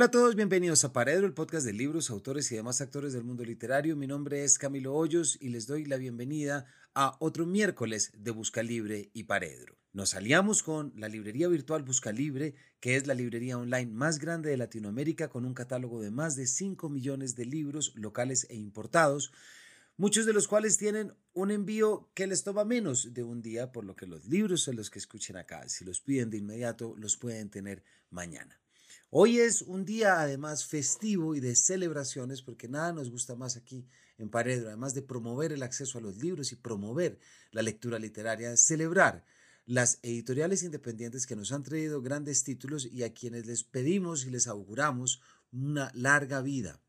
Hola a todos, bienvenidos a Paredro, el podcast de libros, autores y demás actores del mundo literario. Mi nombre es Camilo Hoyos y les doy la bienvenida a otro miércoles de Busca Libre y Paredro. Nos aliamos con la librería virtual Busca Libre, que es la librería online más grande de Latinoamérica con un catálogo de más de 5 millones de libros locales e importados, muchos de los cuales tienen un envío que les toma menos de un día, por lo que los libros son los que escuchen acá, si los piden de inmediato, los pueden tener mañana. Hoy es un día además festivo y de celebraciones porque nada nos gusta más aquí en Paredro, además de promover el acceso a los libros y promover la lectura literaria, celebrar las editoriales independientes que nos han traído grandes títulos y a quienes les pedimos y les auguramos una larga vida.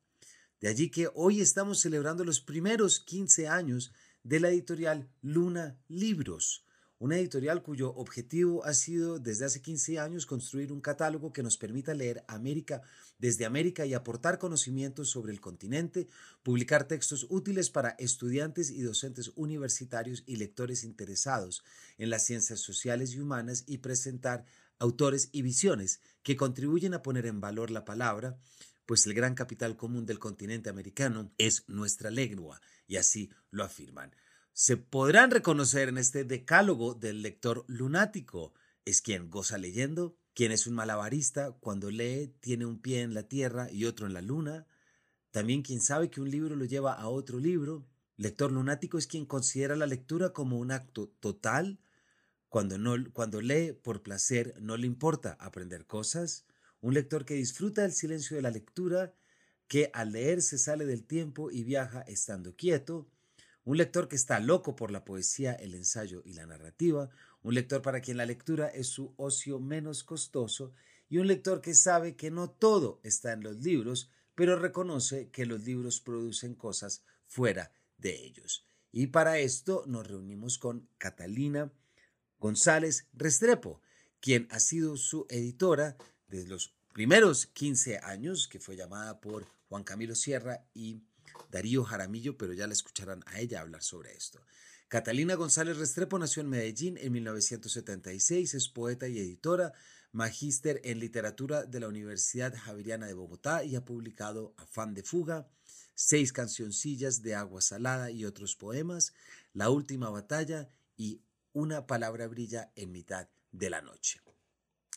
De allí que hoy estamos celebrando los primeros 15 años de la editorial Luna Libros, una editorial cuyo objetivo ha sido desde hace 15 años construir un catálogo que nos permita leer América desde América y aportar conocimientos sobre el continente, publicar textos útiles para estudiantes y docentes universitarios y lectores interesados en las ciencias sociales y humanas y presentar autores y visiones que contribuyen a poner en valor la palabra, pues el gran capital común del continente americano es nuestra lengua, y así lo afirman se podrán reconocer en este decálogo del lector lunático. Es quien goza leyendo, quien es un malabarista, cuando lee tiene un pie en la tierra y otro en la luna. También quien sabe que un libro lo lleva a otro libro. Lector lunático es quien considera la lectura como un acto total. Cuando, no, cuando lee por placer no le importa aprender cosas. Un lector que disfruta del silencio de la lectura, que al leer se sale del tiempo y viaja estando quieto un lector que está loco por la poesía, el ensayo y la narrativa, un lector para quien la lectura es su ocio menos costoso y un lector que sabe que no todo está en los libros, pero reconoce que los libros producen cosas fuera de ellos. Y para esto nos reunimos con Catalina González Restrepo, quien ha sido su editora desde los primeros 15 años, que fue llamada por Juan Camilo Sierra y Darío Jaramillo, pero ya la escucharán a ella hablar sobre esto. Catalina González Restrepo nació en Medellín en 1976, es poeta y editora, magíster en literatura de la Universidad Javeriana de Bogotá y ha publicado Afán de Fuga, seis cancioncillas de agua salada y otros poemas, La última batalla y Una palabra brilla en mitad de la noche.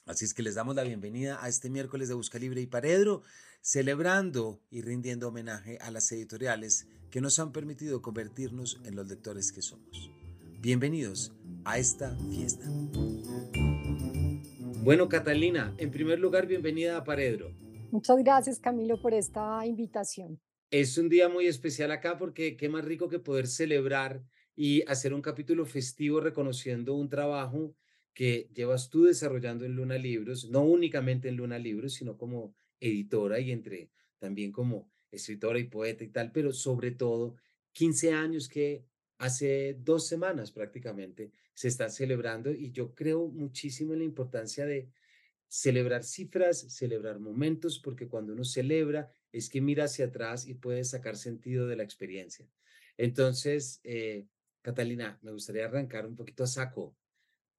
Así es que les damos la bienvenida a este miércoles de Busca Libre y Paredro, celebrando y rindiendo homenaje a las editoriales que nos han permitido convertirnos en los lectores que somos. Bienvenidos a esta fiesta. Bueno, Catalina, en primer lugar, bienvenida a Paredro. Muchas gracias, Camilo, por esta invitación. Es un día muy especial acá porque qué más rico que poder celebrar y hacer un capítulo festivo reconociendo un trabajo que llevas tú desarrollando en Luna Libros, no únicamente en Luna Libros, sino como editora y entre también como escritora y poeta y tal, pero sobre todo 15 años que hace dos semanas prácticamente se está celebrando y yo creo muchísimo en la importancia de celebrar cifras, celebrar momentos, porque cuando uno celebra es que mira hacia atrás y puede sacar sentido de la experiencia. Entonces, eh, Catalina, me gustaría arrancar un poquito a saco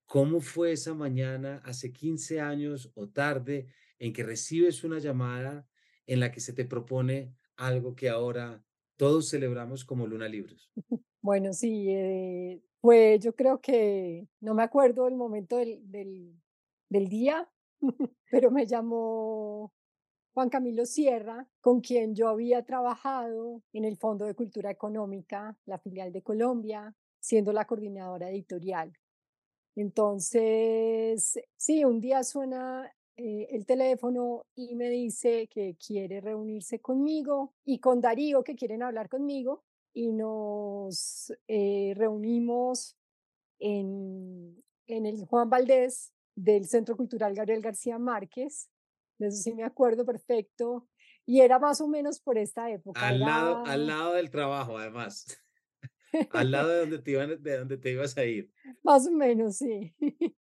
¿Cómo fue esa mañana hace 15 años o tarde en que recibes una llamada en la que se te propone algo que ahora todos celebramos como Luna Libros? Bueno, sí, pues yo creo que no me acuerdo del momento del, del, del día, pero me llamó Juan Camilo Sierra, con quien yo había trabajado en el Fondo de Cultura Económica, la filial de Colombia, siendo la coordinadora editorial. Entonces, sí, un día suena eh, el teléfono y me dice que quiere reunirse conmigo y con Darío que quieren hablar conmigo y nos eh, reunimos en, en el Juan Valdés del Centro Cultural Gabriel García Márquez. De eso sí me acuerdo perfecto. Y era más o menos por esta época. Al, lado, al lado del trabajo, además. Al lado de donde, te de donde te ibas a ir. Más o menos, sí.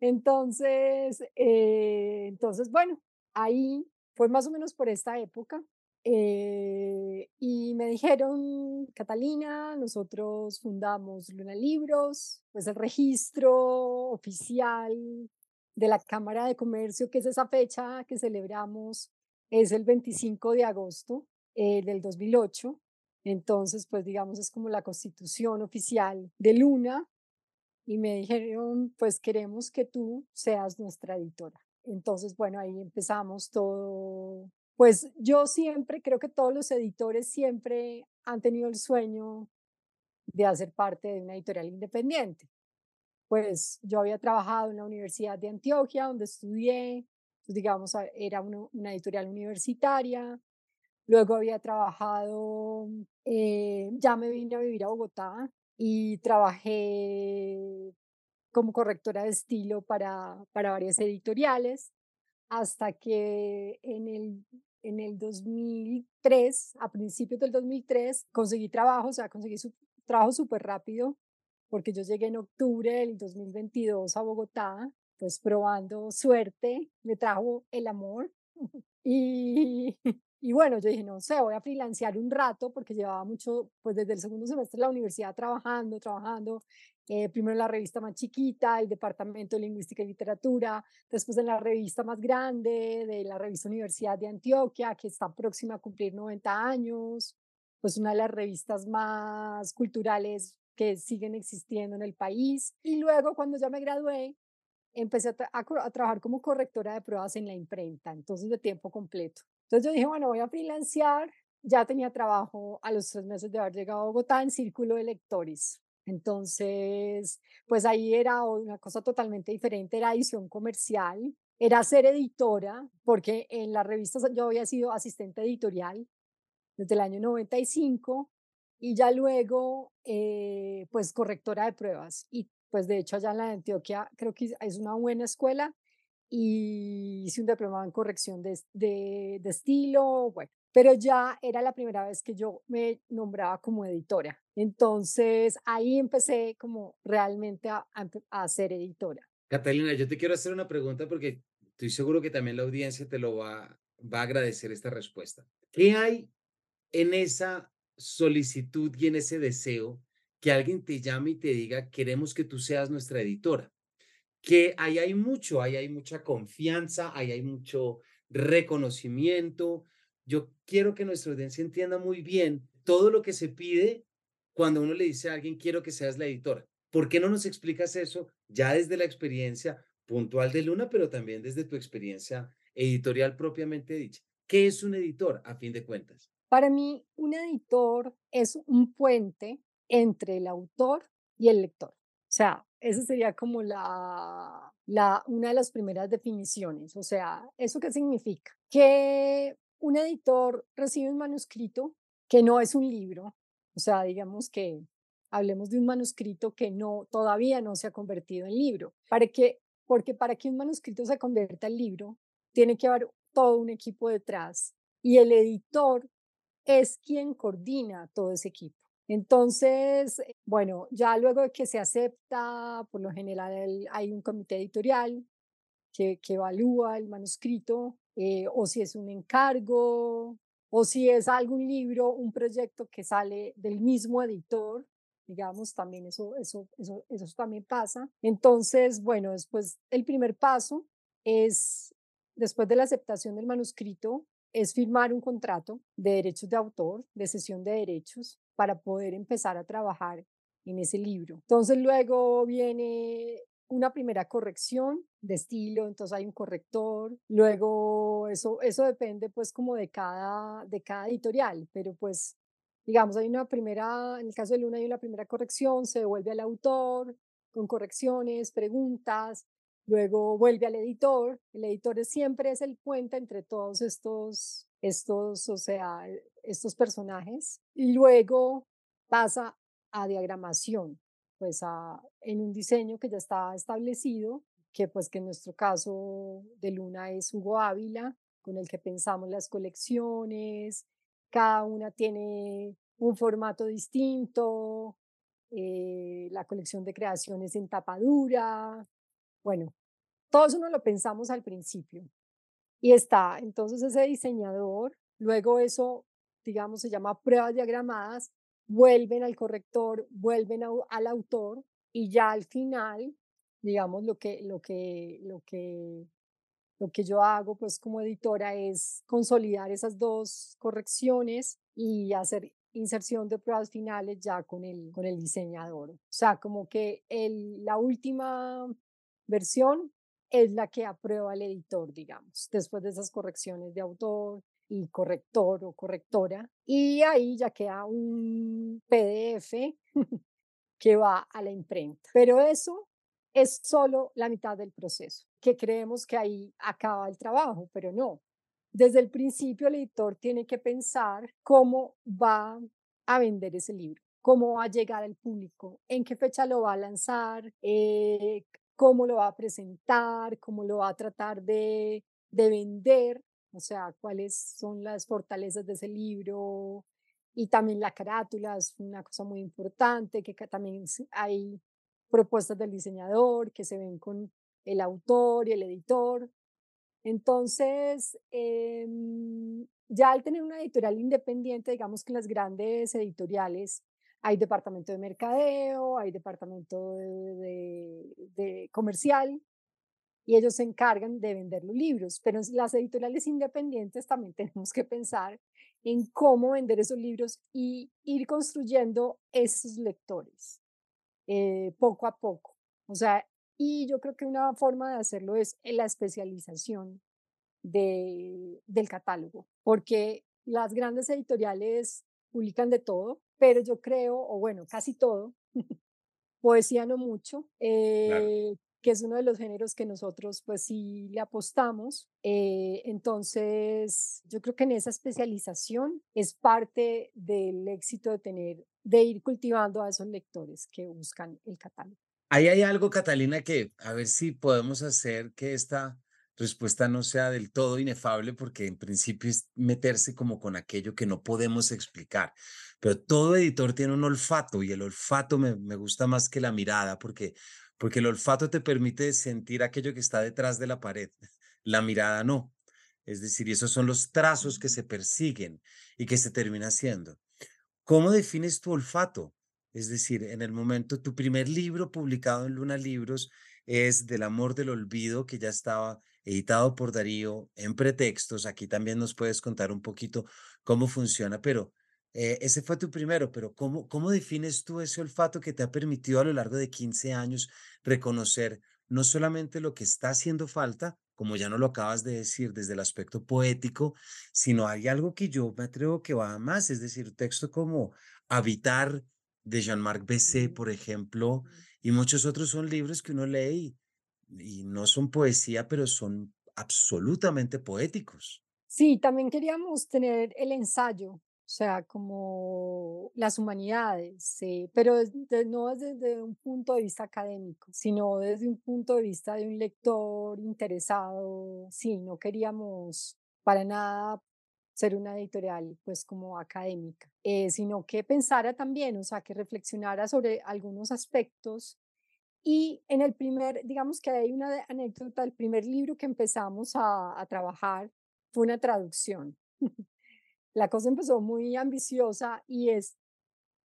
Entonces, eh, entonces, bueno, ahí fue más o menos por esta época. Eh, y me dijeron, Catalina, nosotros fundamos Luna Libros, pues el registro oficial de la Cámara de Comercio, que es esa fecha que celebramos es el 25 de agosto eh, del 2008. Entonces, pues digamos, es como la constitución oficial de Luna. Y me dijeron, pues queremos que tú seas nuestra editora. Entonces, bueno, ahí empezamos todo. Pues yo siempre, creo que todos los editores siempre han tenido el sueño de hacer parte de una editorial independiente. Pues yo había trabajado en la Universidad de Antioquia, donde estudié, pues, digamos, era una, editorial universitaria. Luego había trabajado, eh, ya me vine a vivir a Bogotá y trabajé como correctora de estilo para, para varias editoriales, hasta que en el, en el 2003, a principios del 2003, conseguí trabajo, o sea, conseguí su, trabajo súper rápido, porque yo llegué en octubre del 2022 a Bogotá, pues probando suerte, me trajo el amor. y, y bueno, yo dije, no sé, voy a freelancear un rato porque llevaba mucho, pues desde el segundo semestre de la universidad trabajando, trabajando, eh, primero en la revista más chiquita, el Departamento de Lingüística y Literatura, después en la revista más grande, de la revista Universidad de Antioquia, que está próxima a cumplir 90 años, pues una de las revistas más culturales que siguen existiendo en el país. Y luego cuando ya me gradué, empecé a, trabajar como correctora de pruebas en la imprenta, entonces de tiempo completo. Entonces yo dije, bueno, voy a financiar. Ya tenía trabajo a los tres meses de haber llegado a Bogotá en Círculo de Lectores. Entonces, pues ahí era una cosa totalmente diferente, era edición comercial, era ser editora, porque en las revistas yo había sido asistente editorial desde el año 95 y ya luego, eh, pues correctora de pruebas. Y pues de hecho allá en la Antioquia creo que es una buena escuela y hice un diplomado en corrección de, de, estilo, bueno, pero ya era la primera vez que yo me nombraba como editora. Entonces ahí empecé como realmente a, a, ser editora. Catalina, yo te quiero hacer una pregunta porque estoy seguro que también la audiencia te lo va, va a agradecer esta respuesta. ¿Qué hay en esa solicitud y en ese deseo que alguien te llame y te diga, queremos que tú seas nuestra editora. Que ahí hay mucho, ahí hay mucha confianza, ahí hay mucho reconocimiento. Yo quiero que nuestra audiencia entienda muy bien todo lo que se pide cuando uno le dice a alguien, quiero que seas la editora. ¿Por qué no nos explicas eso ya desde la experiencia puntual de Luna, pero también desde tu experiencia editorial propiamente dicha? ¿Qué es un editor a fin de cuentas? Para mí, un editor es un puente entre el autor y el lector. O sea, esa sería como la, la, una de las primeras definiciones. O sea, ¿eso qué significa? Que un editor recibe un manuscrito que no es un libro. O sea, digamos que hablemos de un manuscrito que no, todavía no se ha convertido en libro. ¿Para que Porque para que un manuscrito se convierta en libro, tiene que haber todo un equipo detrás. Y el editor es quien coordina todo ese equipo. Entonces, eh, bueno, ya luego de que se acepta, por lo general hay un comité editorial que, evalúa el manuscrito, eh, o si es un encargo, o si es algún libro, un proyecto que sale del mismo editor, digamos, también eso, eso, eso, eso también pasa. Entonces, bueno, después el primer paso es, después de la aceptación del manuscrito, es firmar un contrato de derechos de autor, de cesión de derechos, para poder empezar a trabajar en ese libro. Entonces luego viene una primera corrección de estilo, entonces hay un corrector, luego eso, eso depende pues como de cada, de cada editorial, pero pues digamos hay una primera, en el caso de Luna hay una primera corrección, se devuelve al autor con correcciones, preguntas, Luego vuelve al editor. El editor siempre es el puente entre todos estos, estos, o sea, estos personajes. Y luego pasa a diagramación, pues a, en un diseño que ya está establecido, que pues que en nuestro caso de Luna es Hugo Ávila, con el que pensamos las colecciones. Cada una tiene un formato distinto, eh, la colección de creaciones en tapadura, bueno, todo eso no lo pensamos al principio. Y está, entonces ese diseñador, luego eso, digamos, se llama pruebas diagramadas, vuelven al corrector, vuelven al autor y ya al final, digamos, lo que, lo que, lo que, Lo que yo hago pues como editora es consolidar esas dos correcciones y hacer inserción de pruebas finales ya con el, con el diseñador. O sea, como que el, la última versión es la que aprueba el editor, digamos, después de esas correcciones de autor y corrector o correctora. Y ahí ya queda un PDF que va a la imprenta. Pero eso es solo la mitad del proceso, que creemos que ahí acaba el trabajo, pero no. Desde el principio el editor tiene que pensar cómo va a vender ese libro, cómo va a llegar al público, en qué fecha lo va a lanzar, eh, cómo lo va a presentar, cómo lo va a tratar de, de vender, o sea, cuáles son las fortalezas de ese libro, y también la carátula es una cosa muy importante, que también hay propuestas del diseñador que se ven con el autor y el editor. Entonces, em, ya al tener una editorial independiente, digamos que las grandes editoriales hay departamento de mercadeo, hay departamento de, comercial y ellos se encargan de vender los libros, pero las editoriales independientes también tenemos que pensar en cómo vender esos libros y ir construyendo esos lectores eh, poco a poco. O sea, y yo creo que una forma de hacerlo es la especialización de, del catálogo, porque las grandes editoriales publican de todo, pero yo creo, o bueno, casi todo, poesía no mucho, eh, que es uno de los géneros que nosotros pues sí le apostamos. Eh, entonces, yo creo que en esa especialización es parte del éxito de tener, de ir cultivando a esos lectores que buscan el catálogo. Ahí hay algo, Catalina, que a ver si podemos hacer que esta respuesta no sea del todo inefable, porque en principio es meterse como con aquello que no podemos explicar. Pero todo editor tiene un olfato y el olfato me, me gusta más que la mirada, porque porque el olfato te permite sentir aquello que está detrás de la pared, la mirada no. Es decir, esos son los trazos que se persiguen y que se termina haciendo. ¿Cómo defines tu olfato? Es decir, en el momento, tu primer libro publicado en Luna Libros es Del Amor del Olvido, que ya estaba editado por Darío en pretextos. Aquí también nos puedes contar un poquito cómo funciona, pero eh, ese fue tu primero, pero ¿cómo, ¿cómo defines tú ese olfato que te ha permitido a lo largo de 15 años reconocer no solamente lo que está haciendo falta, como ya no lo acabas de decir desde el aspecto poético, sino hay algo que yo me atrevo que va más, es decir, texto como Habitar de Jean-Marc Besset, por ejemplo, y muchos otros son libros que uno lee y no son poesía, pero son absolutamente poéticos. Sí, también queríamos tener el ensayo, o sea, como las humanidades, pero no desde un punto de vista académico, sino desde un punto de vista de un lector interesado. Sí, no queríamos para nada ser una editorial pues como académica, eh, sino que pensara también, o sea, que reflexionara sobre algunos aspectos. Y en el primer, digamos que hay una anécdota, el primer libro que empezamos a, a trabajar fue una traducción. la cosa empezó muy ambiciosa y es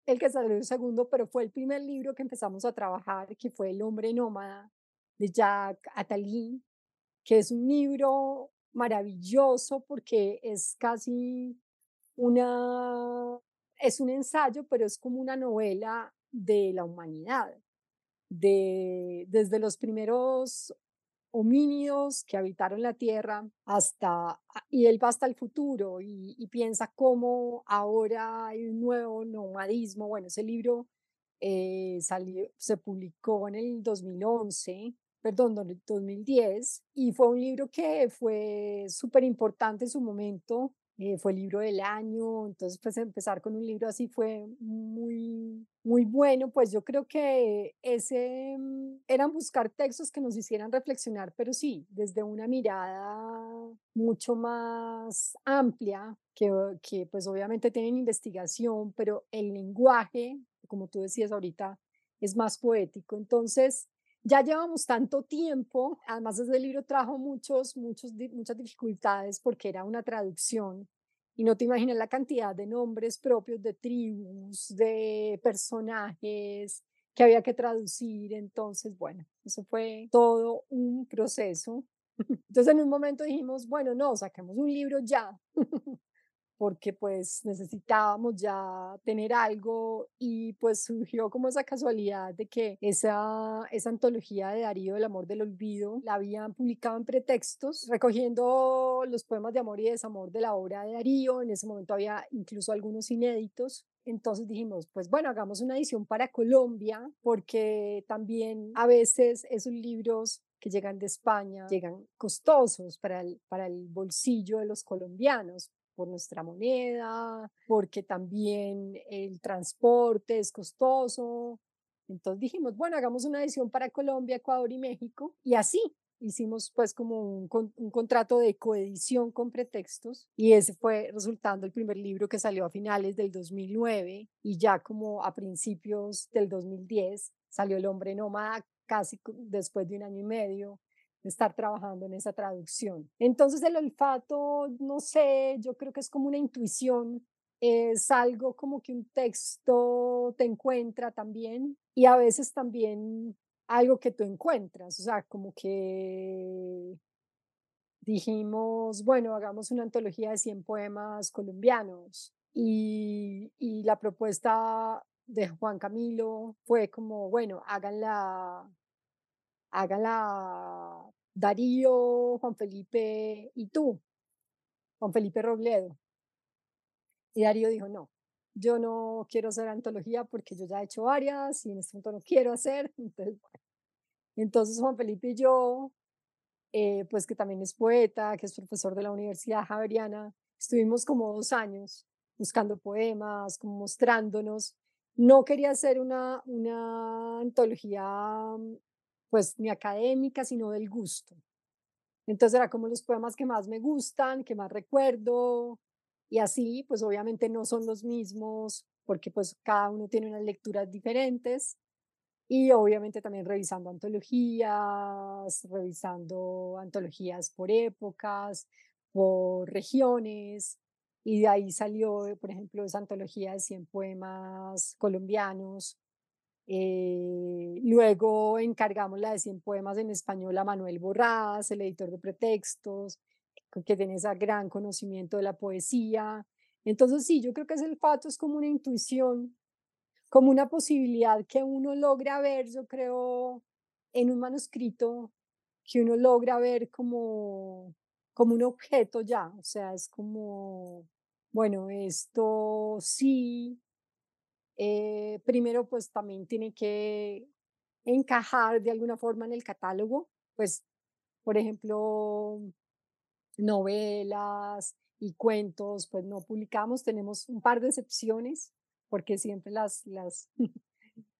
el que salió el segundo, pero fue el primer libro que empezamos a trabajar, que fue El hombre nómada de Jack Attali, que es un libro maravilloso porque es casi una, es un ensayo, pero es como una novela de la humanidad, de, desde los primeros homínidos que habitaron la Tierra hasta, y él va hasta el futuro y, piensa cómo ahora hay un nuevo nomadismo. Bueno, ese libro eh, salió, se publicó en el 2011, perdón, 2010, y fue un libro que fue súper importante en su momento eh, fue el libro del año, entonces pues empezar con un libro así fue muy, muy bueno, pues yo creo que ese mm, eran buscar textos que nos hicieran reflexionar, pero sí, desde una mirada mucho más amplia, que, que pues obviamente tienen investigación, pero el lenguaje, como tú decías ahorita, es más poético, entonces ya llevamos tanto tiempo, además ese libro trajo muchos, muchos, muchas dificultades porque era una traducción y no te imaginas la cantidad de nombres propios de tribus, de personajes que había que traducir. Entonces, bueno, eso fue todo un proceso Entonces en un momento dijimos, bueno, no, saquemos un libro ya, porque pues necesitábamos ya tener algo y pues surgió como esa casualidad de que esa, esa antología de Darío del Amor del Olvido la habían publicado en pretextos, recogiendo los poemas de amor y desamor de la obra de Darío, en ese momento había incluso algunos inéditos. Entonces dijimos, pues bueno, hagamos una edición para Colombia, porque también a veces esos libros que llegan de España llegan costosos para el, para el bolsillo de los colombianos por nuestra moneda, porque también el transporte es costoso. Entonces dijimos, bueno, hagamos una edición para Colombia, Ecuador y México. Y así hicimos pues como un, contrato de coedición con pretextos y ese fue resultando el primer libro que salió a finales del 2009 y ya como a principios del 2010 salió El hombre nómada casi después de un año y medio estar trabajando en esa traducción. Entonces el olfato, no sé, yo creo que es como una intuición, es algo como que un texto te encuentra también y a veces también algo que tú encuentras, o sea, como que dijimos, bueno, hagamos una antología de 100 poemas colombianos y, la propuesta de Juan Camilo fue como, bueno, háganla hágala Darío, Juan Felipe y tú, Juan Felipe Robledo. Y Darío dijo, no, yo no quiero hacer antología porque yo ya he hecho varias y en este momento no quiero hacer. Entonces, Entonces Juan Felipe y yo, eh, pues que también es poeta, que es profesor de la Universidad Javeriana, estuvimos como dos años buscando poemas, como mostrándonos. No quería hacer una, una antología pues ni académica, sino del gusto. Entonces era como los poemas que más me gustan, que más recuerdo, y así, pues obviamente no son los mismos, porque pues cada uno tiene unas lecturas diferentes, y obviamente también revisando antologías, revisando antologías por épocas, por regiones, y de ahí salió, por ejemplo, esa antología de 100 poemas colombianos, eh, luego encargamos la de 100 poemas en español a Manuel Borrás, el editor de pretextos, que tiene ese gran conocimiento de la poesía. Entonces sí, yo creo que ese olfato es como una intuición, como una posibilidad que uno logra ver, yo creo, en un manuscrito, que uno logra ver como, como un objeto ya, o sea, es como, bueno, esto sí eh, primero, pues también tiene que encajar de alguna forma en el catálogo, pues, por ejemplo, novelas y cuentos, pues no publicamos, tenemos un par de excepciones, porque siempre las, las,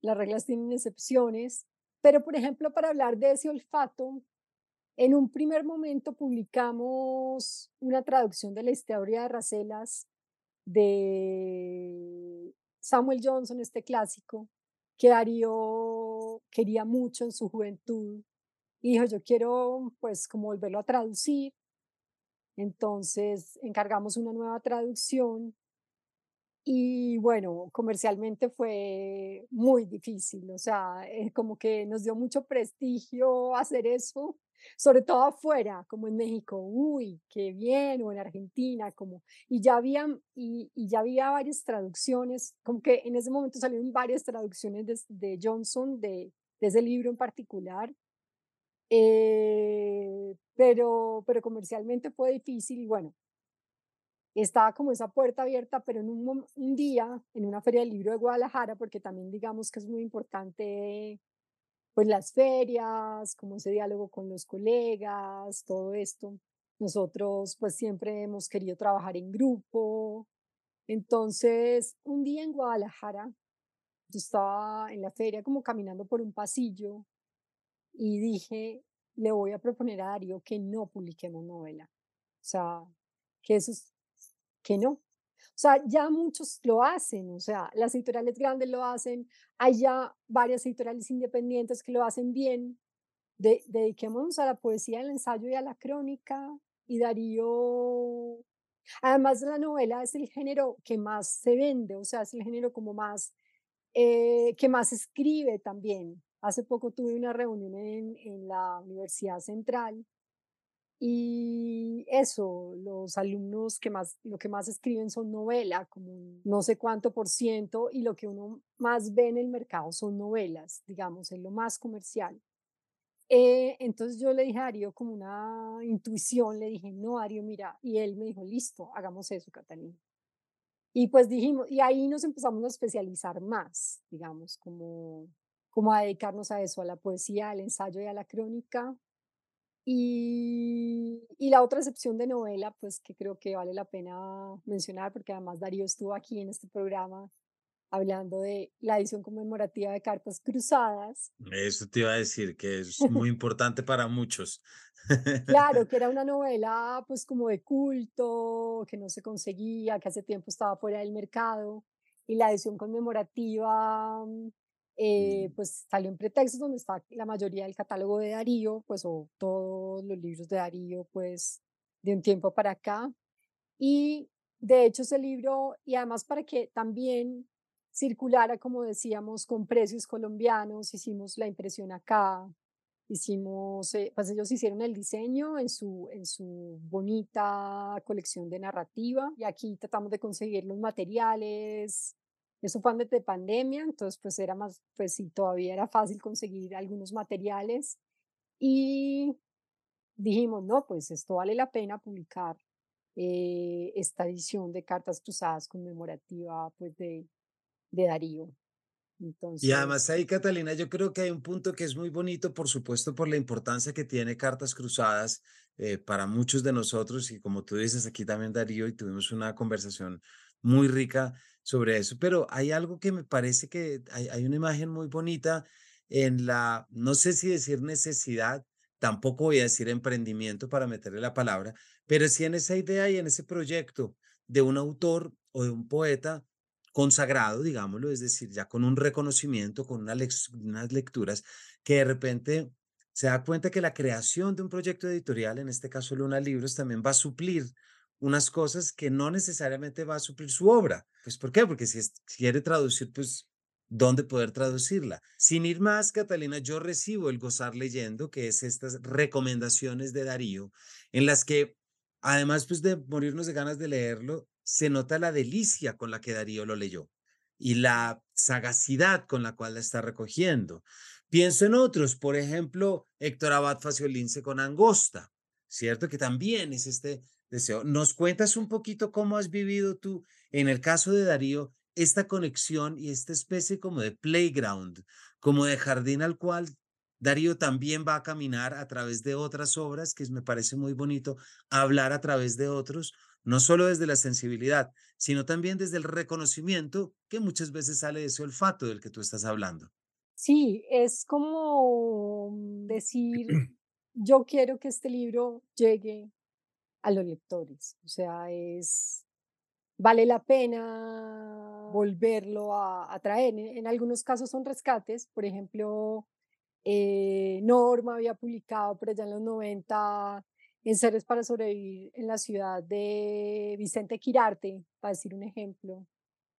las reglas tienen excepciones, pero por ejemplo, para hablar de ese olfato, en un primer momento publicamos una traducción de la historia de Racelas de Samuel Johnson, este clásico, que Darío quería mucho en su juventud. Y dijo, yo quiero pues como volverlo a traducir. Entonces encargamos una nueva traducción y bueno, comercialmente fue muy difícil, o sea, eh, como que nos dio mucho prestigio hacer eso sobre todo afuera, como en México, uy, qué bien, o en Argentina, como, y ya había, y, ya había varias traducciones, como que en ese momento salieron varias traducciones de, de Johnson, de, de, ese libro en particular, eh, pero, pero comercialmente fue difícil y bueno, estaba como esa puerta abierta, pero en un, un día, en una feria del libro de Guadalajara, porque también digamos que es muy importante pues las ferias, como ese diálogo con los colegas, todo esto. Nosotros pues siempre hemos querido trabajar en grupo. Entonces, un día en Guadalajara, yo estaba en la feria como caminando por un pasillo y dije, le voy a proponer a Darío que no publiquemos novela. O sea, que eso es, que no, o sea, ya muchos lo hacen, o sea, las editoriales grandes lo hacen, hay ya varias editoriales independientes que lo hacen bien. De, dediquémonos a la poesía, al ensayo y a la crónica. Y Darío, además de la novela, es el género que más se vende, o sea, es el género como más, eh, que más escribe también. Hace poco tuve una reunión en, en la Universidad Central Y eso, los alumnos que más, lo que más escriben son novela, como no sé cuánto por ciento, y lo que uno más ve en el mercado son novelas, digamos, es lo más comercial. Eh, entonces yo le dije a Darío como una intuición, le dije, no, Darío, mira, y él me dijo, listo, hagamos eso, Catalina. Y pues dijimos, y ahí nos empezamos a especializar más, digamos, como, como a dedicarnos a eso, a la poesía, al ensayo y a la crónica. Y, y la otra excepción de novela, pues que creo que vale la pena mencionar, porque además Darío estuvo aquí en este programa hablando de la edición conmemorativa de Cartas Cruzadas. Eso te iba a decir, que es muy importante para muchos. Claro, que era una novela pues como de culto, que no se conseguía, que hace tiempo estaba fuera del mercado. Y la edición conmemorativa eh, Mm. pues salió en pretextos donde está la mayoría del catálogo de Darío, pues o todos los libros de Darío, pues de un tiempo para acá. Y de hecho ese libro, y además para que también circulara, como decíamos, con precios colombianos, hicimos la impresión acá, hicimos, eh, pues ellos hicieron el diseño en su, en su bonita colección de narrativa y aquí tratamos de conseguir los materiales. Eso fue antes de pandemia, entonces pues era más, pues sí, todavía era fácil conseguir algunos materiales y dijimos, no, pues esto vale la pena publicar eh, esta edición de Cartas Cruzadas conmemorativa pues de, de Darío. Y además ahí, Catalina, yo creo que hay un punto que es muy bonito, por supuesto, por la importancia que tiene Cartas Cruzadas eh, para muchos de nosotros. Y como tú dices, aquí también Darío y tuvimos una conversación muy rica sobre eso. Pero hay algo que me parece que hay, hay una imagen muy bonita en la, no sé si decir necesidad, tampoco voy a decir emprendimiento para meterle la palabra, pero sí en esa idea y en ese proyecto de un autor o de un poeta consagrado, digámoslo, es decir, ya con un reconocimiento, con unas lecturas, que de repente se da cuenta que la creación de un proyecto editorial, en este caso Luna Libros, también va a suplir unas cosas que no necesariamente va a suplir su obra. Pues, ¿por qué? Porque si quiere traducir, pues, ¿dónde poder traducirla? Sin ir más, Catalina, yo recibo el gozar leyendo, que es estas recomendaciones de Darío, en las que Además, pues, de morirnos de ganas de leerlo, se nota la delicia con la que Darío lo leyó y la sagacidad con la cual la está recogiendo. Pienso en otros, por ejemplo, Héctor Abad Faciolince con Angosta, ¿cierto? Que también es este deseo. ¿Nos cuentas un poquito cómo has vivido tú, en el caso de Darío, esta conexión y esta especie como de playground, como de jardín al cual Darío también va a caminar a través de otras obras, que me parece muy bonito hablar a través de otros, no solo desde la sensibilidad, sino también desde el reconocimiento que muchas veces sale de ese olfato del que tú estás hablando. sí, es como mm, decir, yo quiero que este libro llegue a los lectores, o sea, es, vale la pena volverlo a, a traer. En, en algunos casos son rescates, por ejemplo, eh, Norma había publicado por allá en los 90 Seres para sobrevivir en la ciudad de Vicente Quirarte, para decir un ejemplo.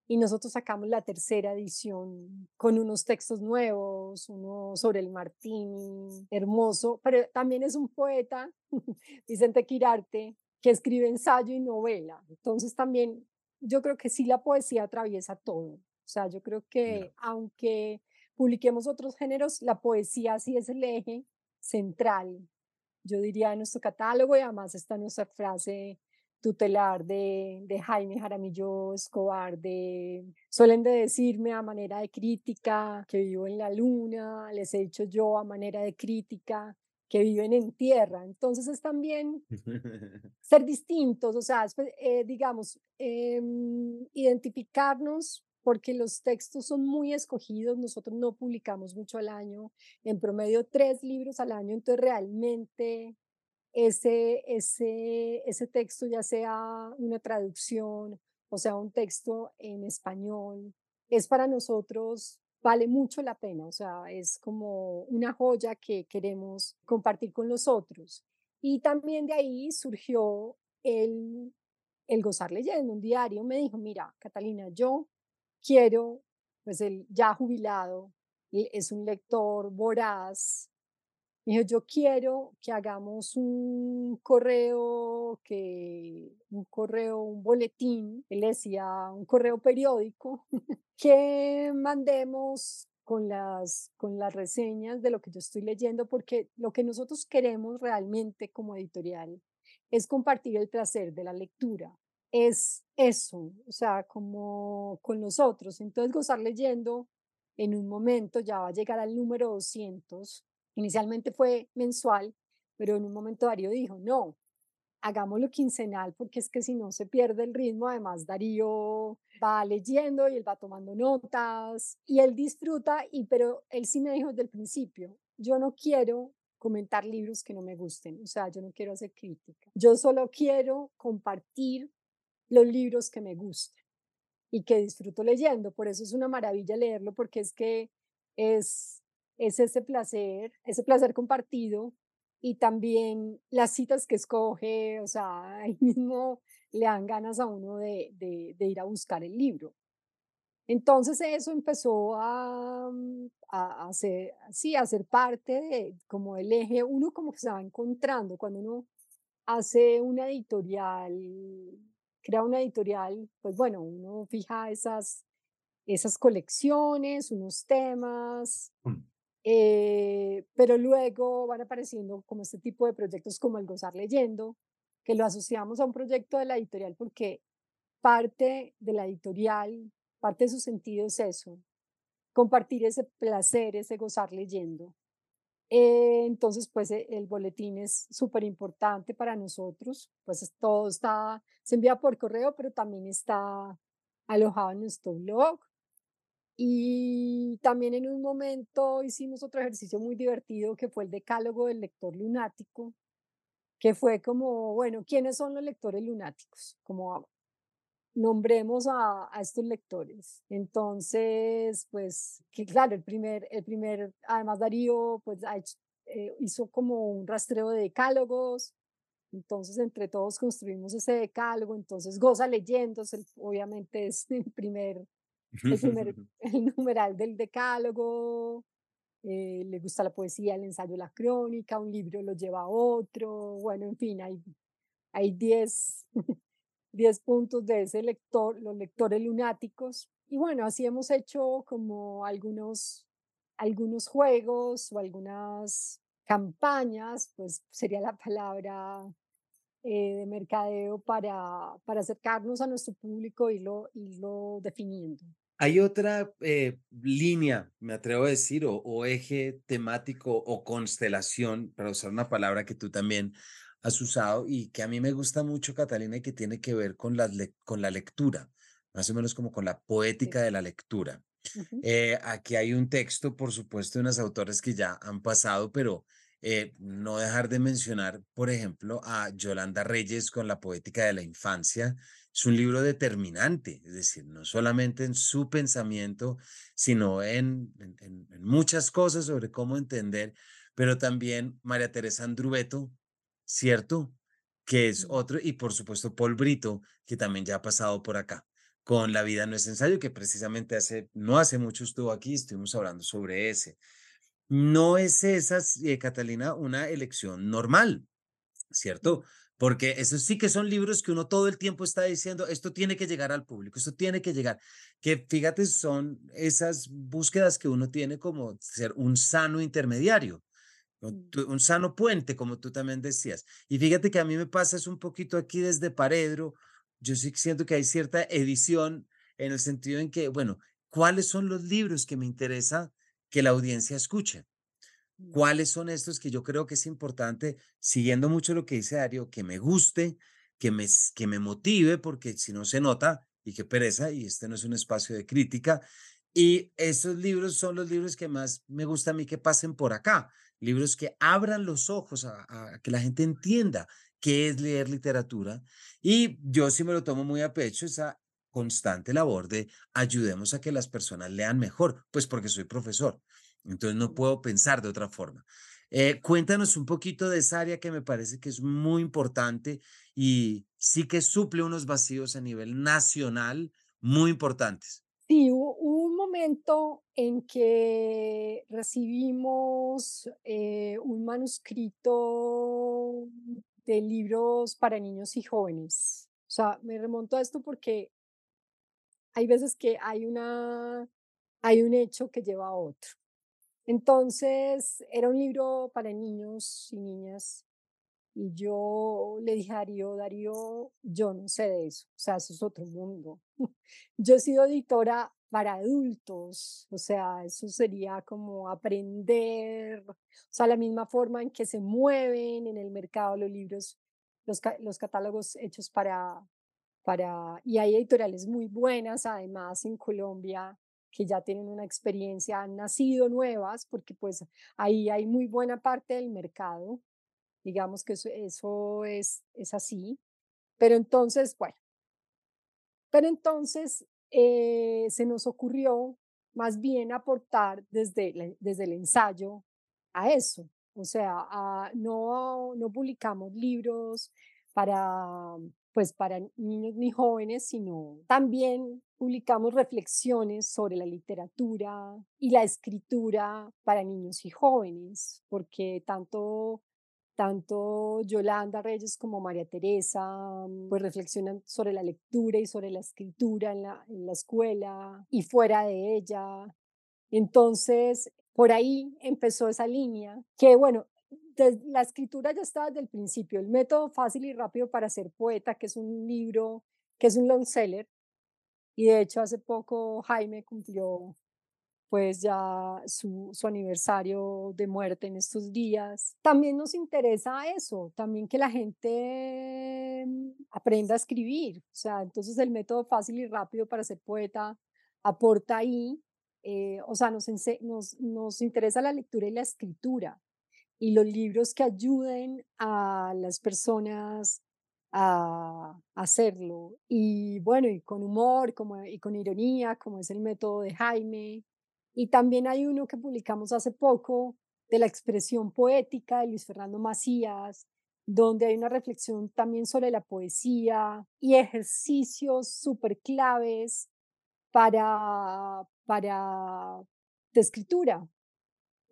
Y nosotros sacamos la tercera edición con unos textos nuevos, uno sobre el Martini, hermoso, pero también es un poeta, Vicente Quirarte, que escribe ensayo y novela. Entonces también yo creo que sí la poesía atraviesa todo. O sea, yo creo que aunque publiquemos otros géneros, la poesía sí es el eje central, yo diría, de nuestro catálogo y además está nuestra frase tutelar de, de Jaime Jaramillo Escobar, de suelen de decirme a manera de crítica que vivo en la luna, les he dicho yo a manera de crítica que viven en tierra. Entonces es también ser distintos, o sea, eh, digamos, em, identificarnos porque los textos son muy escogidos, nosotros no publicamos mucho al año, en promedio tres libros al año, entonces realmente ese, ese, ese texto, ya sea una traducción o sea un texto en español, es para nosotros, vale mucho la pena, o sea, es como una joya que queremos compartir con los otros. Y también de ahí surgió el, el gozar leyendo. Un diario me dijo, mira, Catalina, yo quiero, pues él ya jubilado, es un lector voraz, Me dijo, yo quiero que hagamos un correo, que, un correo, un boletín, él decía un correo periódico, que mandemos con las, con las reseñas de lo que yo estoy leyendo, porque lo que nosotros queremos realmente como editorial es compartir el placer de la lectura. Es eso, o sea, como con nosotros. Entonces, gozar leyendo en un momento ya va a llegar al número 200 Inicialmente fue mensual, pero en un momento Darío dijo, no, hagámoslo quincenal porque es que si no se pierde el ritmo, además Darío va leyendo y él va tomando notas y él disfruta, y pero él sí me dijo desde el principio, yo no quiero comentar libros que no me gusten, o sea, yo no quiero hacer crítica, yo solo quiero compartir los libros que me gustan y que disfruto leyendo, por eso es una maravilla leerlo porque es que es es ese placer, ese placer compartido y también las citas que escoge, o sea, ahí mismo le dan ganas a uno de, de, ir a buscar el libro. Entonces eso empezó a, mm, a, ser, sí, a ser parte de como el eje, uno como que se va encontrando cuando uno hace una editorial, crea una editorial, pues bueno, uno fija esas, esas colecciones, unos temas, mm. Eh, pero luego van apareciendo como este tipo de proyectos como el Gozar Leyendo, que lo asociamos a un proyecto de la editorial porque parte de la editorial, parte de su sentido es eso, compartir ese placer, ese gozar leyendo. Eh, entonces, pues e, el boletín es súper importante para nosotros, pues todo está, se envía por correo, pero también está alojado en nuestro blog. Y también en un momento hicimos otro ejercicio muy divertido que fue el decálogo del lector lunático, que fue como, bueno, ¿quiénes son los lectores lunáticos? Como nombremos a, estos lectores. Entonces, pues, que claro, el primer, el primer, además Darío, pues eh, hizo como un rastreo de decálogos. Entonces, entre todos construimos ese decálogo. Entonces, goza leyendo, obviamente es el primer el, numeral del decálogo, eh, le gusta la poesía, el ensayo, la crónica, un libro lo lleva a otro, bueno, en fin, hay, hay 10, puntos de ese lector, los lectores lunáticos. Y bueno, así hemos hecho como algunos, algunos juegos o algunas campañas, pues sería la palabra eh, de mercadeo para, para acercarnos a nuestro público y lo, y lo definiendo. Hay otra eh, línea, me atrevo a decir, o, eje temático o constelación, para usar una palabra que tú también has usado y que a mí me gusta mucho, Catalina, y que tiene que ver con la, con la lectura, más o menos como con la poética de la lectura. Eh, aquí hay un texto, por supuesto, de unos autores que ya han pasado, pero eh, no dejar de mencionar, por ejemplo, a Yolanda Reyes con la poética de la infancia, es un libro determinante, es decir, no solamente en su pensamiento, sino en, en, muchas cosas sobre cómo entender, pero también María Teresa Andrubeto, ¿cierto? Que es otro, y por supuesto Paul Brito, que también ya ha pasado por acá, con La vida no es ensayo, que precisamente hace, no hace mucho estuvo aquí, estuvimos hablando sobre ese. No es esa, eh, Catalina, una elección normal, ¿cierto? Porque eso sí que son libros que uno todo el tiempo está diciendo, esto tiene que llegar al público, esto tiene que llegar. Que fíjate, son esas búsquedas que uno tiene como ser un sano intermediario, mm. un sano puente, como tú también decías. Y fíjate que a mí me pasa es un poquito aquí desde Paredro, yo sí siento que hay cierta edición en el sentido en que, bueno, ¿cuáles son los libros que me interesa que la audiencia escuche? Mm. ¿Cuáles son estos que yo creo que es importante, siguiendo mucho lo que dice Dario, que me guste, que me, que me motive, porque si no se nota, y qué pereza, y este no es un espacio de crítica. Y esos libros son los libros que más me gusta a mí que pasen por acá, libros que abran los ojos a, a que la gente entienda qué es leer literatura. Y yo sí me lo tomo muy a pecho, esa constante labor de ayudemos a que las personas lean mejor, pues porque soy profesor. Entonces no puedo pensar de otra forma. Eh, cuéntanos un poquito de esa área que me parece que es muy importante y sí que suple unos vacíos a nivel nacional muy importantes. Sí, hubo, un momento en que recibimos eh, un manuscrito de libros para niños y jóvenes. O sea, me remonto a esto porque hay veces que hay, una, hay un hecho que lleva a otro. Entonces, era un libro para niños y niñas y yo le dije a Darío, Darío, yo no sé de eso, o sea, eso es otro mundo. Yo he sido editora para adultos, o sea, eso sería como aprender, o sea, la misma forma en que se mueven en el mercado los libros, los, los catálogos hechos para, para, y hay editoriales muy buenas además en Colombia que ya tienen una experiencia, han nacido nuevas, porque pues ahí hay muy buena parte del mercado, digamos que eso, eso es, es así, pero entonces, bueno, pero entonces eh, se nos ocurrió más bien aportar desde, desde el ensayo a eso. O sea, no, no publicamos libros para, pues, para niños ni jóvenes, sino también publicamos reflexiones sobre la literatura y la escritura para niños y jóvenes, porque tanto tanto Yolanda Reyes como María Teresa, mm, pues reflexionan sobre la lectura y sobre la escritura en la, en la escuela y fuera de ella. Entonces, por ahí empezó esa línea, que bueno, la escritura ya estaba desde el principio, el método fácil y rápido para ser poeta, que es un libro, que es un long seller, y de hecho hace poco Jaime cumplió pues ya su, su, aniversario de muerte en estos días. También nos interesa eso, también que la gente mm, aprenda a escribir. O sea, entonces el método fácil y rápido para ser poeta aporta ahí. Eh, o sea, nos, nos, nos interesa la lectura y la escritura y los libros que ayuden a las personas a hacerlo. Y bueno, y con humor como, y con ironía, como es el método de Jaime. Y también hay uno que publicamos hace poco de la expresión poética de Luis Fernando Macías, donde hay una reflexión también sobre la poesía y ejercicios súper claves para, para de escritura.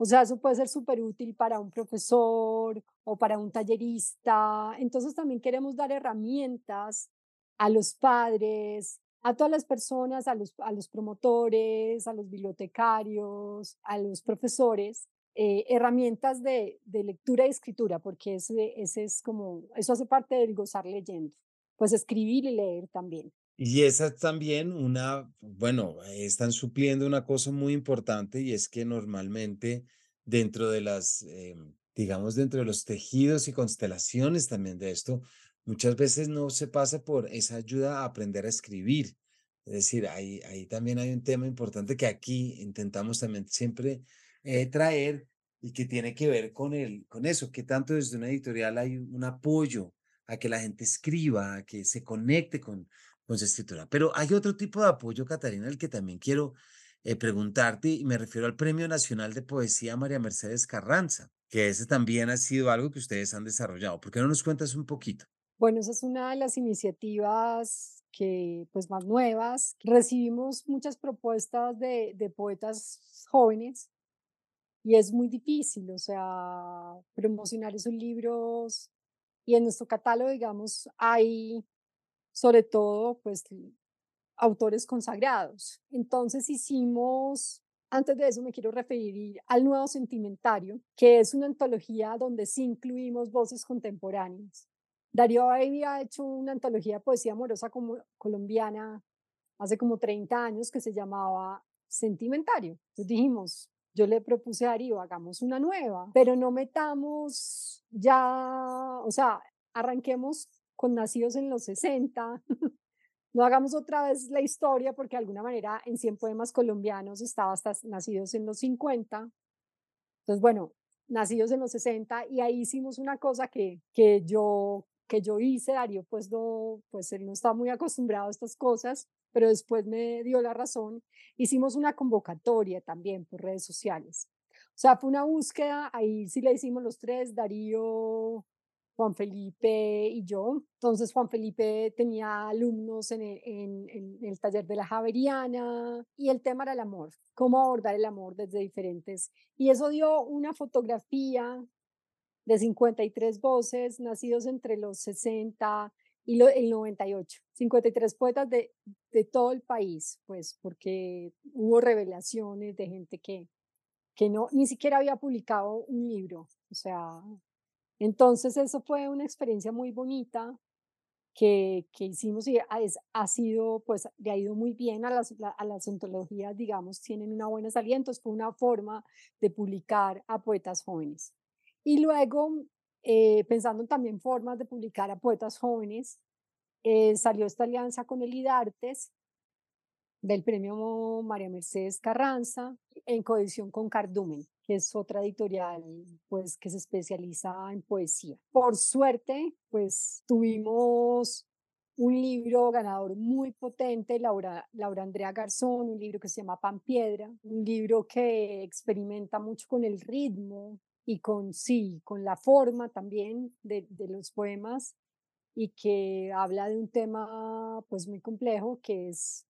O sea, eso puede ser súper útil para un profesor o para un tallerista. Entonces también queremos dar herramientas a los padres, a todas las personas, a los, a los promotores, a los bibliotecarios, a los profesores, eh, herramientas de, de, lectura y escritura, porque ese, ese es como, eso hace parte del gozar leyendo, pues escribir y leer también. Y esa es también una, bueno, están supliendo una cosa muy importante y es que normalmente dentro de las, eh, digamos, dentro de los tejidos y constelaciones también de esto, muchas veces no se pasa por esa ayuda a aprender a escribir. Es decir, ahí, ahí también hay un tema importante que aquí intentamos también siempre eh, traer y que tiene que ver con, el, con eso, que tanto desde una editorial hay un apoyo a que la gente escriba, a que se conecte con, con su escritura. Pero hay otro tipo de apoyo, Catarina, el que también quiero eh, preguntarte, y me refiero al Premio Nacional de Poesía María Mercedes Carranza, que ese también ha sido algo que ustedes han desarrollado. ¿Por qué no nos cuentas un poquito? Bueno, esa es una de las iniciativas que, pues, más nuevas. Recibimos muchas propuestas de, de poetas jóvenes y es muy difícil, o sea, promocionar esos libros. Y en nuestro catálogo, digamos, hay sobre todo, pues, autores consagrados. Entonces hicimos antes de eso me quiero referir al Nuevo Sentimentario, que es una antología donde sí incluimos voces contemporáneas. Darío había hecho una antología de poesía amorosa como, colombiana hace como 30 años que se llamaba Sentimentario. Entonces dijimos, yo le propuse a Darío, hagamos una nueva, pero no metamos ya, o sea, arranquemos con nacidos en los 60. no hagamos otra vez la historia porque de alguna manera en 100 poemas colombianos estaba hasta nacidos en los 50. Entonces, bueno, nacidos en los 60 y ahí hicimos una cosa que, que yo que yo hice, Darío, pues no, pues él no está muy acostumbrado a estas cosas, pero después me dio la razón. Hicimos una convocatoria también por redes sociales. O sea, fue una búsqueda, ahí sí la hicimos los tres, Darío, Juan Felipe y yo. Entonces Juan Felipe tenía alumnos en el, taller de la Javeriana y el tema era el amor, cómo abordar el amor desde diferentes. Y eso dio una fotografía de 53 voces nacidos entre los 60 y el 98. 53 poetas de, de todo el país, pues porque hubo revelaciones de gente que, que no, ni siquiera había publicado un libro. O sea, entonces eso fue una experiencia muy bonita que, hicimos y ha, sido, pues le ha ido muy bien a las, a ontologías, digamos, tienen una buena salida, entonces fue una forma de publicar a poetas jóvenes. Y luego, eh, pensando también formas de publicar a poetas jóvenes, eh, salió esta alianza con el IDARTES del premio María Mercedes Carranza en coedición con Cardumen que es otra editorial pues que se especializa en poesía. Por suerte, pues tuvimos un libro ganador muy potente, Laura, Laura Andrea Garzón, un libro que se llama Pan Piedra, un libro que experimenta mucho con el ritmo y con sí, con la forma también de, de los poemas y que habla de un tema pues muy complejo que es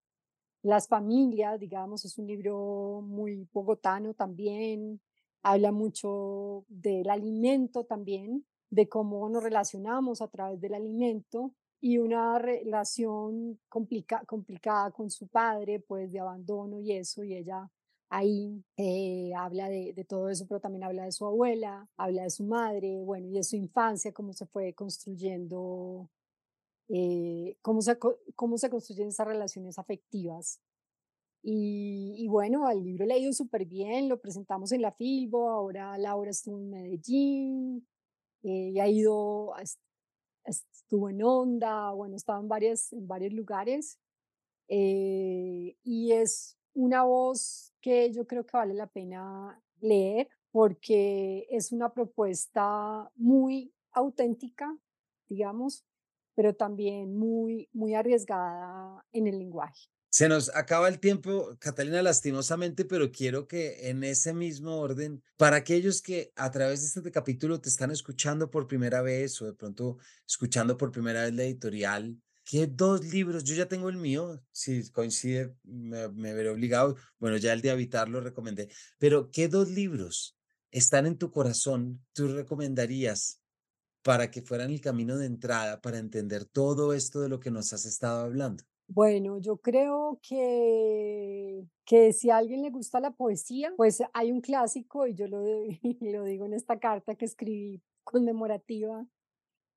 las familias, digamos, es un libro muy bogotano también, habla mucho del alimento también, de cómo nos relacionamos a través del alimento y una relación complicada con su padre, pues de abandono y eso, y ella ahí eh, habla de, de, todo eso, pero también habla de su abuela, habla de su madre, bueno, y de su infancia, cómo se fue construyendo eh, cómo, se, cómo se construyen esas relaciones afectivas. Y, bueno, el libro le ha ido súper bien, lo presentamos en la Filbo, ahora Laura estuvo en Medellín, eh, y ha ido, estuvo en Onda, bueno, estaba en, varias, en varios lugares. Eh, y es una voz que yo creo que vale la pena leer porque es una propuesta muy auténtica, digamos, pero también muy, muy arriesgada en el lenguaje. Se nos acaba el tiempo, Catalina, lastimosamente, pero quiero que en ese mismo orden, para aquellos que a través de este capítulo te están escuchando por primera vez o de pronto escuchando por primera vez la editorial, ¿qué dos libros? Yo ya tengo el mío, si coincide, me, me veré obligado. Bueno, ya el de Habitar lo recomendé, pero ¿qué dos libros están en tu corazón tú recomendarías para que fueran el camino de entrada para entender todo esto de lo que nos has estado hablando? Bueno, yo creo que, que si a alguien le gusta la poesía, pues hay un clásico, y yo lo, lo digo en esta carta que escribí conmemorativa,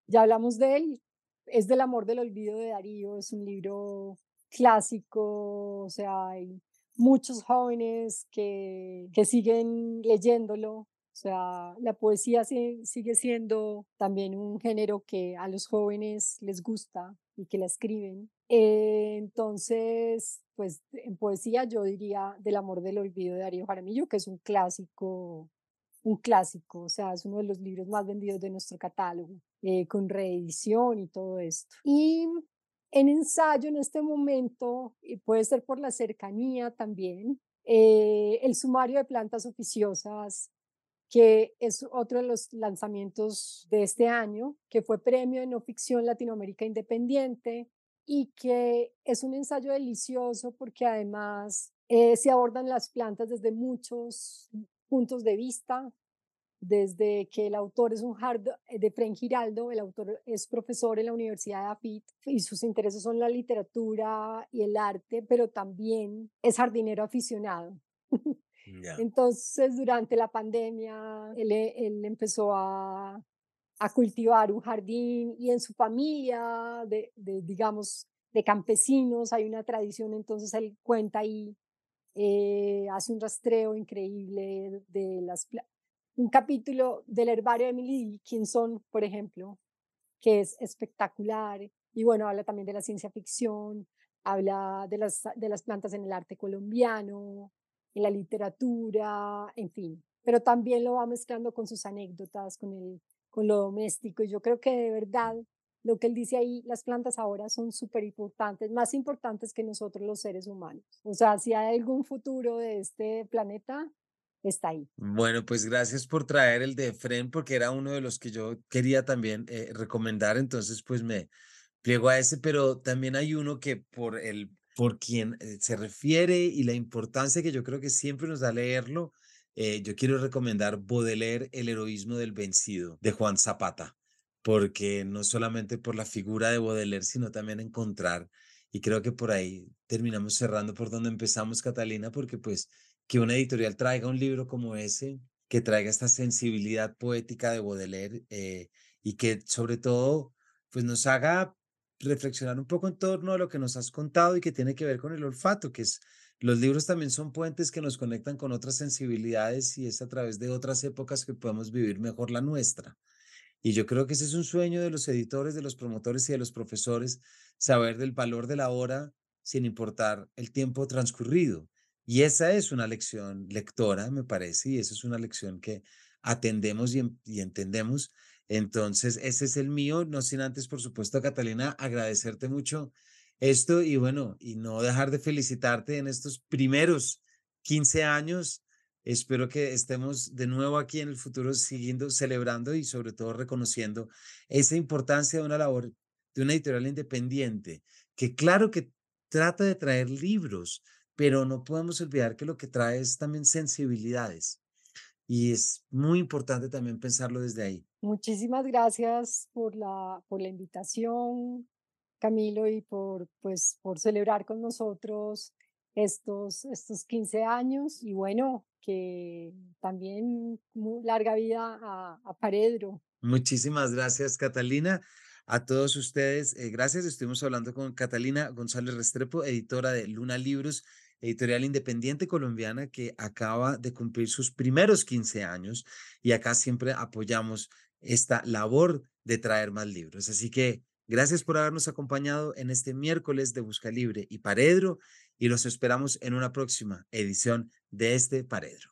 ya hablamos de él, es del amor del olvido de Darío, es un libro clásico, o sea, hay muchos jóvenes que, que siguen leyéndolo, o sea, la poesía sigue siendo también un género que a los jóvenes les gusta y que la escriben. Eh, entonces, pues en poesía yo diría Del amor del olvido de Darío Jaramillo, que es un clásico, un clásico, o sea, es uno de los libros más vendidos de nuestro catálogo, eh, con reedición y todo esto. Y en ensayo en este momento, puede ser por la cercanía también, eh, el sumario de plantas oficiosas que es otro de los lanzamientos de este año, que fue premio de no ficción Latinoamérica Independiente y que es un ensayo delicioso porque además eh, se abordan las plantas desde muchos puntos de vista, desde que el autor es un hard eh, de Fren Giraldo, el autor es profesor en la Universidad de AFIT y sus intereses son la literatura y el arte, pero también es jardinero aficionado. Entonces, durante la pandemia, él, e, él empezó a, cultivar un jardín y en su familia, de, de, digamos, de campesinos, hay una tradición, entonces él cuenta ahí, eh, hace un rastreo increíble de las... Un capítulo del herbario de Emily Dickinson, por ejemplo, que es espectacular. Y bueno, habla también de la ciencia ficción, habla de las, de las plantas en el arte colombiano, en la literatura, en fin, pero también lo va mezclando con sus anécdotas, con, el, con lo doméstico. Y yo creo que de verdad lo que él dice ahí, las plantas ahora son súper importantes, más importantes que nosotros los seres humanos. O sea, si hay algún futuro de este planeta, está ahí. Bueno, pues gracias por traer el de Efren, porque era uno de los que yo quería también eh, recomendar, entonces pues me pliego a ese, pero también hay uno que por el, por quien eh, se refiere y la importancia que yo creo que siempre nos da leerlo, eh, yo quiero recomendar Baudelaire, El heroísmo del vencido, de Juan Zapata, porque no solamente por la figura de Baudelaire, sino también encontrar, y creo que por ahí terminamos cerrando por donde empezamos, Catalina, porque pues que una editorial traiga un libro como ese, que traiga esta sensibilidad poética de Baudelaire eh, y que sobre todo pues nos haga reflexionar un poco en torno a lo que nos has contado y que tiene que ver con el olfato, que es los libros también son puentes que nos conectan con otras sensibilidades y es a través de otras épocas que podemos vivir mejor la nuestra. Y yo creo que ese es un sueño de los editores, de los promotores y de los profesores, saber del valor de la hora sin importar el tiempo transcurrido. Y esa es una lección lectora, me parece, y esa es una lección que atendemos y, y entendemos. Entonces, ese es el mío, no sin antes, por supuesto, Catalina, agradecerte mucho esto y bueno, y no dejar de felicitarte en estos primeros 15 años. Espero que estemos de nuevo aquí en el futuro siguiendo, celebrando y sobre todo reconociendo esa importancia de una labor de una editorial independiente, que claro que trata de traer libros, pero no podemos olvidar que lo que trae es también sensibilidades. Y es muy importante también pensarlo desde ahí. Muchísimas gracias por la, por la invitación, Camilo, y por, pues, por celebrar con nosotros estos, estos 15 años. Y bueno, que también muy larga vida a, a Paredro. Muchísimas gracias, Catalina. A todos ustedes, eh, gracias. Estuvimos hablando con Catalina González Restrepo, editora de Luna Libros, editorial independiente colombiana que acaba de cumplir sus primeros 15 años y acá siempre apoyamos esta labor de traer más libros. Así que Gracias por habernos acompañado en este miércoles de Busca Libre y Paredro y los esperamos en una próxima edición de este Paredro.